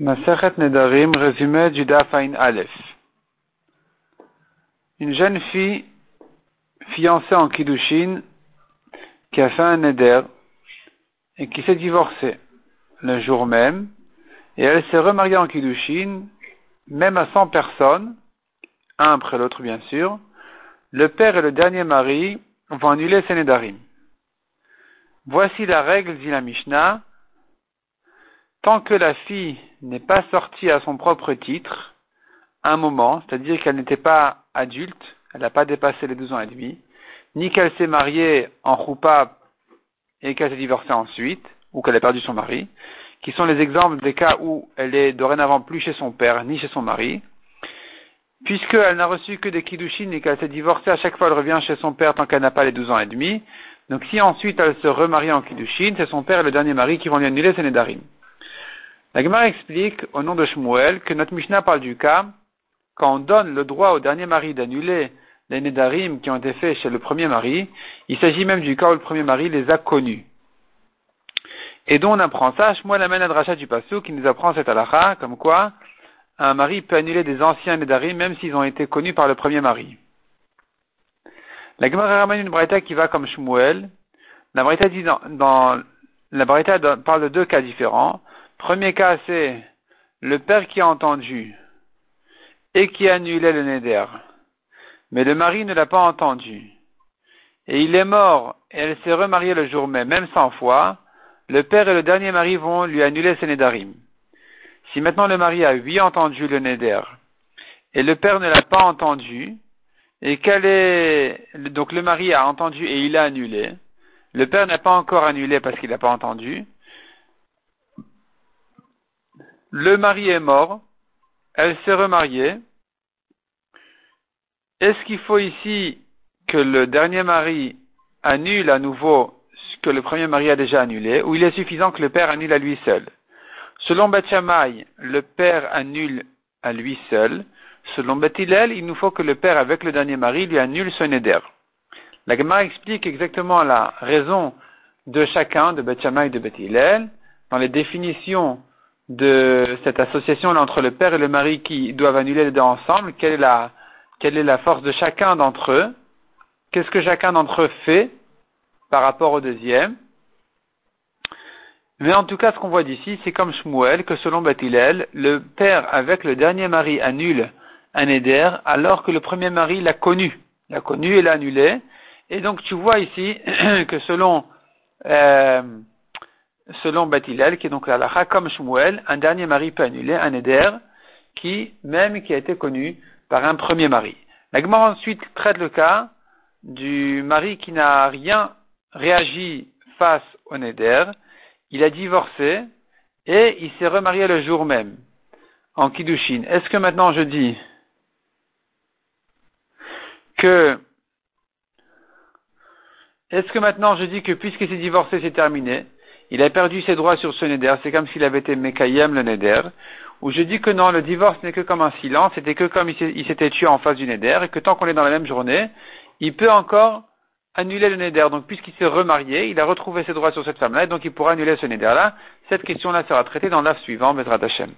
Maseret Nedarim, résumé du Dafain Aleph. Une jeune fille fiancée en Kiddushin qui a fait un Neder et qui s'est divorcée le jour même et elle s'est remariée en Kiddushin même à 100 personnes, un après l'autre bien sûr. Le père et le dernier mari vont annuler ses Nedarim. Voici la règle, dit la Mishnah, tant que la fille n'est pas sortie à son propre titre, un moment, c'est-à-dire qu'elle n'était pas adulte, elle n'a pas dépassé les 12 ans et demi, ni qu'elle s'est mariée en roupa et qu'elle s'est divorcée ensuite, ou qu'elle a perdu son mari, qui sont les exemples des cas où elle est dorénavant plus chez son père ni chez son mari, puisqu'elle n'a reçu que des kiddushin et qu'elle s'est divorcée, à chaque fois elle revient chez son père tant qu'elle n'a pas les 12 ans et demi, donc si ensuite elle se remarie en kiddushin, c'est son père et le dernier mari qui vont lui annuler ses nedarim. La Gemara explique, au nom de Shmuel, que notre Mishnah parle du cas quand on donne le droit au dernier mari d'annuler les Nedarim qui ont été faits chez le premier mari, il s'agit même du cas où le premier mari les a connus. Et dont on apprend ça, Shmuel amène à Dracha du Passou qui nous apprend cette halakha, comme quoi un mari peut annuler des anciens Nedarim même s'ils ont été connus par le premier mari. La Gemara ramène une braïta qui va comme Shmuel. La braïta dit dans, la parle de deux cas différents. Premier cas, c'est le père qui a entendu et qui annulait le neder. Mais le mari ne l'a pas entendu. Et il est mort et elle s'est remariée le jour même, même cent fois. Le père et le dernier mari vont lui annuler ses nedarim. Si maintenant le mari a oui entendu le neder et le père ne l'a pas entendu, et quel est, donc le mari a entendu et il a annulé, le père n'a pas encore annulé parce qu'il n'a pas entendu, le mari est mort, elle s'est remariée. Est-ce qu'il faut ici que le dernier mari annule à nouveau ce que le premier mari a déjà annulé, ou il est suffisant que le père annule à lui seul? Selon Bachamay, le père annule à lui seul. Selon Bethilel, il nous faut que le père avec le dernier mari lui annule son éder. La Gemara explique exactement la raison de chacun, de Bethshamay et de Bethilel, dans les définitions de cette association entre le père et le mari qui doivent annuler les deux ensemble, quelle est la, quelle est la force de chacun d'entre eux, qu'est-ce que chacun d'entre eux fait par rapport au deuxième? Mais en tout cas, ce qu'on voit d'ici, c'est comme Shmuel, que selon Bathilel, le père avec le dernier mari annule un éder, alors que le premier mari l'a connu. L'a connu et l'a annulé. Et donc tu vois ici que selon euh, selon Batilel, qui est donc la comme Shmuel, un dernier mari peut annuler un éder qui, même qui a été connu par un premier mari. La ensuite traite le cas du mari qui n'a rien réagi face au Neder, il a divorcé et il s'est remarié le jour même en Kiddushin. Est-ce que maintenant je dis que est-ce que maintenant je dis que puisqu'il s'est divorcé, c'est terminé? Il a perdu ses droits sur ce neder, c'est comme s'il avait été Mekayem le neder, où je dis que non, le divorce n'est que comme un silence, c'était que comme il s'était tué en face du neder, et que tant qu'on est dans la même journée, il peut encore annuler le neder. Donc puisqu'il s'est remarié, il a retrouvé ses droits sur cette femme-là, et donc il pourra annuler ce neder-là. Cette question-là sera traitée dans l'af suivant, Bezrat Hashem.